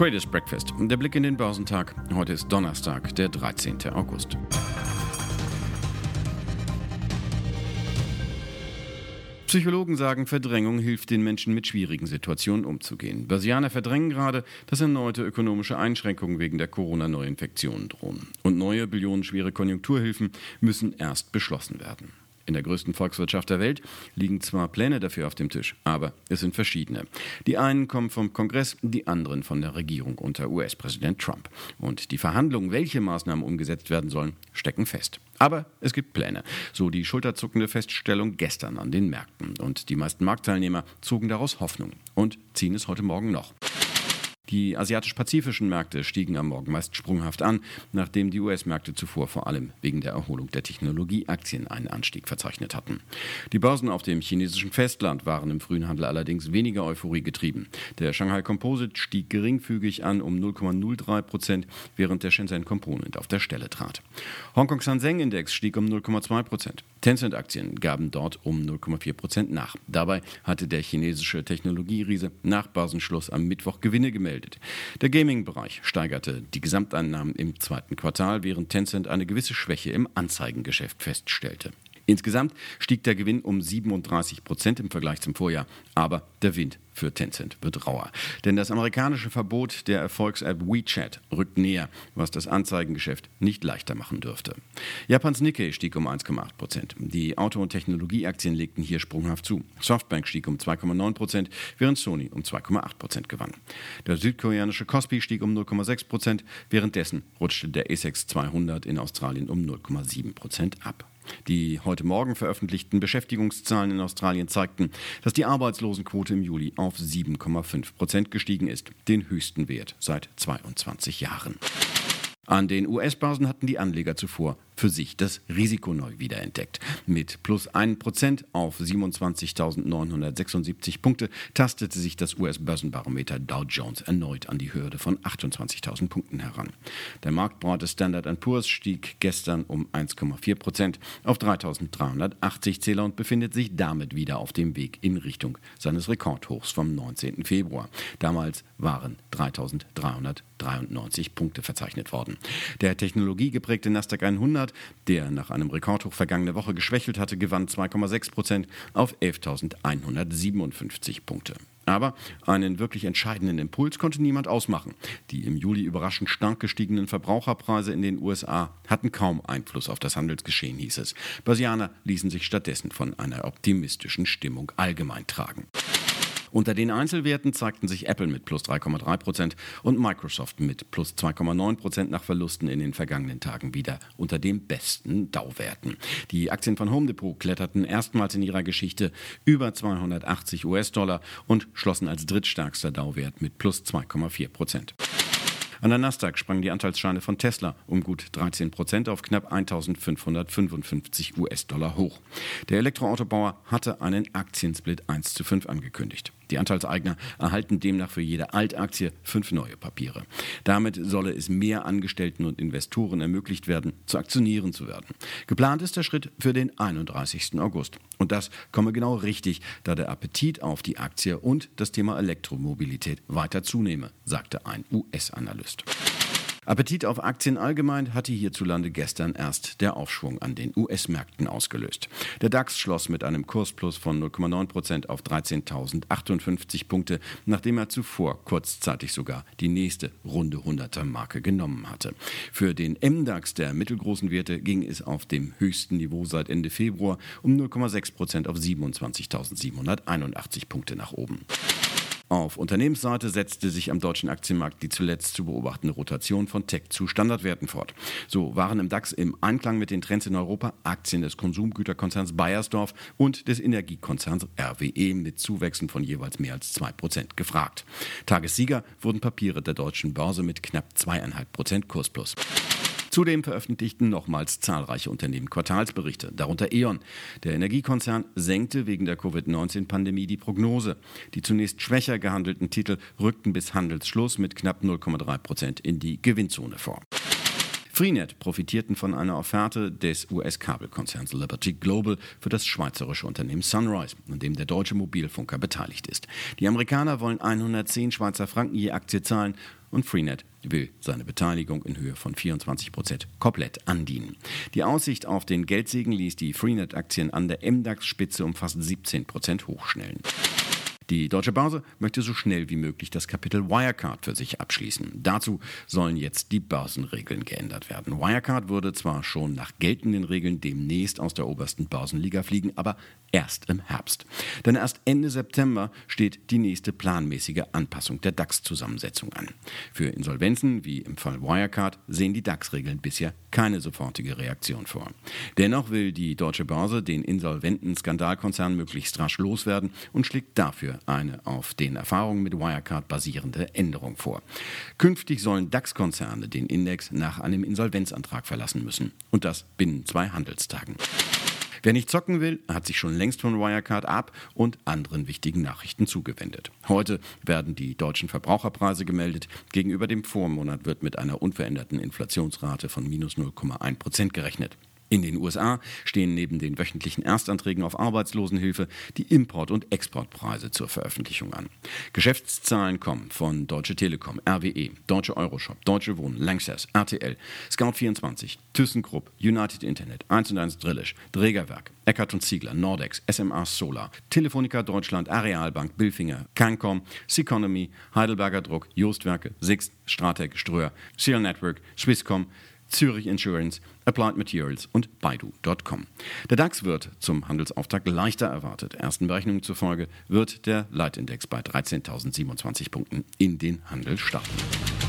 Traders Breakfast. Der Blick in den Börsentag. Heute ist Donnerstag, der 13. August. Psychologen sagen, Verdrängung hilft den Menschen mit schwierigen Situationen umzugehen. Börsianer verdrängen gerade, dass erneute ökonomische Einschränkungen wegen der Corona-Neuinfektionen drohen. Und neue billionenschwere Konjunkturhilfen müssen erst beschlossen werden. In der größten Volkswirtschaft der Welt liegen zwar Pläne dafür auf dem Tisch, aber es sind verschiedene. Die einen kommen vom Kongress, die anderen von der Regierung unter US-Präsident Trump. Und die Verhandlungen, welche Maßnahmen umgesetzt werden sollen, stecken fest. Aber es gibt Pläne. So die schulterzuckende Feststellung gestern an den Märkten. Und die meisten Marktteilnehmer zogen daraus Hoffnung und ziehen es heute Morgen noch. Die asiatisch-pazifischen Märkte stiegen am Morgen meist sprunghaft an, nachdem die US-Märkte zuvor vor allem wegen der Erholung der Technologieaktien einen Anstieg verzeichnet hatten. Die Börsen auf dem chinesischen Festland waren im frühen Handel allerdings weniger Euphorie getrieben. Der Shanghai Composite stieg geringfügig an um 0,03 Prozent, während der Shenzhen Component auf der Stelle trat. Hongkong Shenzhen Index stieg um 0,2 Prozent. Tencent-Aktien gaben dort um 0,4 Prozent nach. Dabei hatte der chinesische Technologieriese nach Börsenschluss am Mittwoch Gewinne gemeldet gemeldet. Der Gaming-Bereich steigerte die Gesamteinnahmen im zweiten Quartal, während Tencent eine gewisse Schwäche im Anzeigengeschäft feststellte. Insgesamt stieg der Gewinn um 37 Prozent im Vergleich zum Vorjahr, aber der Wind für Tencent wird rauer. Denn das amerikanische Verbot der Erfolgs-App WeChat rückt näher, was das Anzeigengeschäft nicht leichter machen dürfte. Japans Nikkei stieg um 1,8 Prozent. Die Auto- und Technologieaktien legten hier sprunghaft zu. Softbank stieg um 2,9 Prozent, während Sony um 2,8 Prozent gewann. Der südkoreanische Kospi stieg um 0,6 Prozent, währenddessen rutschte der ASX 200 in Australien um 0,7 Prozent ab. Die heute Morgen veröffentlichten Beschäftigungszahlen in Australien zeigten, dass die Arbeitslosenquote im Juli auf 7,5 Prozent gestiegen ist, den höchsten Wert seit 22 Jahren. An den US-Börsen hatten die Anleger zuvor für sich das Risiko neu wiederentdeckt. Mit plus 1% auf 27.976 Punkte tastete sich das US-Börsenbarometer Dow Jones erneut an die Hürde von 28.000 Punkten heran. Der marktbreite Standard Poor's stieg gestern um 1,4% auf 3.380 Zähler und befindet sich damit wieder auf dem Weg in Richtung seines Rekordhochs vom 19. Februar. Damals waren 3.393 Punkte verzeichnet worden. Der technologiegeprägte Nasdaq 100 Standard, der nach einem Rekordhoch vergangene Woche geschwächelt hatte, gewann 2,6 Prozent auf 11.157 Punkte. Aber einen wirklich entscheidenden Impuls konnte niemand ausmachen. Die im Juli überraschend stark gestiegenen Verbraucherpreise in den USA hatten kaum Einfluss auf das Handelsgeschehen, hieß es. Börsianer ließen sich stattdessen von einer optimistischen Stimmung allgemein tragen. Unter den Einzelwerten zeigten sich Apple mit plus 3,3 Prozent und Microsoft mit plus 2,9 Prozent nach Verlusten in den vergangenen Tagen wieder unter den besten Dauwerten. Die Aktien von Home Depot kletterten erstmals in ihrer Geschichte über 280 US-Dollar und schlossen als drittstärkster Dauwert mit plus 2,4 Prozent. An der Nasdaq sprangen die Anteilsscheine von Tesla um gut 13 Prozent auf knapp 1555 US-Dollar hoch. Der Elektroautobauer hatte einen Aktiensplit 1 zu 5 angekündigt. Die Anteilseigner erhalten demnach für jede Altaktie fünf neue Papiere. Damit solle es mehr Angestellten und Investoren ermöglicht werden, zu aktionieren zu werden. Geplant ist der Schritt für den 31. August. Und das komme genau richtig, da der Appetit auf die Aktie und das Thema Elektromobilität weiter zunehme, sagte ein US-Analyst. Appetit auf Aktien allgemein hatte hierzulande gestern erst der Aufschwung an den US-Märkten ausgelöst. Der DAX schloss mit einem Kursplus von 0,9 Prozent auf 13.058 Punkte, nachdem er zuvor kurzzeitig sogar die nächste runde 100er Marke genommen hatte. Für den MDAX der mittelgroßen Werte ging es auf dem höchsten Niveau seit Ende Februar um 0,6 Prozent auf 27.781 Punkte nach oben. Auf Unternehmensseite setzte sich am deutschen Aktienmarkt die zuletzt zu beobachtende Rotation von Tech zu Standardwerten fort. So waren im DAX im Einklang mit den Trends in Europa Aktien des Konsumgüterkonzerns Bayersdorf und des Energiekonzerns RWE mit Zuwächsen von jeweils mehr als 2% gefragt. Tagessieger wurden Papiere der deutschen Börse mit knapp 2,5% Kursplus. Zudem veröffentlichten nochmals zahlreiche Unternehmen Quartalsberichte, darunter E.ON. Der Energiekonzern senkte wegen der Covid-19-Pandemie die Prognose. Die zunächst schwächer gehandelten Titel rückten bis Handelsschluss mit knapp 0,3 Prozent in die Gewinnzone vor. Freenet profitierten von einer Offerte des US-Kabelkonzerns Liberty Global für das schweizerische Unternehmen Sunrise, an dem der deutsche Mobilfunker beteiligt ist. Die Amerikaner wollen 110 Schweizer Franken je Aktie zahlen und Freenet will seine Beteiligung in Höhe von 24 Prozent komplett andienen. Die Aussicht auf den Geldsegen ließ die Freenet-Aktien an der MDAX-Spitze um fast 17 Prozent hochschnellen. Die Deutsche Börse möchte so schnell wie möglich das Kapitel Wirecard für sich abschließen. Dazu sollen jetzt die Börsenregeln geändert werden. Wirecard würde zwar schon nach geltenden Regeln demnächst aus der obersten Börsenliga fliegen, aber erst im Herbst. Denn erst Ende September steht die nächste planmäßige Anpassung der DAX-Zusammensetzung an. Für Insolvenzen, wie im Fall Wirecard, sehen die DAX-Regeln bisher keine sofortige Reaktion vor. Dennoch will die Deutsche Börse den insolventen Skandalkonzern möglichst rasch loswerden und schlägt dafür eine auf den Erfahrungen mit Wirecard basierende Änderung vor. Künftig sollen DAX-Konzerne den Index nach einem Insolvenzantrag verlassen müssen. Und das binnen zwei Handelstagen. Wer nicht zocken will, hat sich schon längst von Wirecard ab und anderen wichtigen Nachrichten zugewendet. Heute werden die deutschen Verbraucherpreise gemeldet. Gegenüber dem Vormonat wird mit einer unveränderten Inflationsrate von minus 0,1 Prozent gerechnet. In den USA stehen neben den wöchentlichen Erstanträgen auf Arbeitslosenhilfe die Import- und Exportpreise zur Veröffentlichung an. Geschäftszahlen kommen von Deutsche Telekom, RWE, Deutsche Euroshop, Deutsche Wohnen, Lanxess, RTL, Scout24, ThyssenKrupp, United Internet, 1&1 Drillisch, Drägerwerk, Eckert und Ziegler, Nordex, SMA Solar, Telefonica Deutschland, Arealbank, Bilfinger, Cancom, Seconomy, Heidelberger Druck, Jostwerke, Sixt, Stratec, Ströer, Seal Network, Swisscom, Zürich Insurance, Applied Materials und Baidu.com. Der DAX wird zum Handelsauftakt leichter erwartet. Ersten Berechnungen zufolge wird der Leitindex bei 13.027 Punkten in den Handel starten.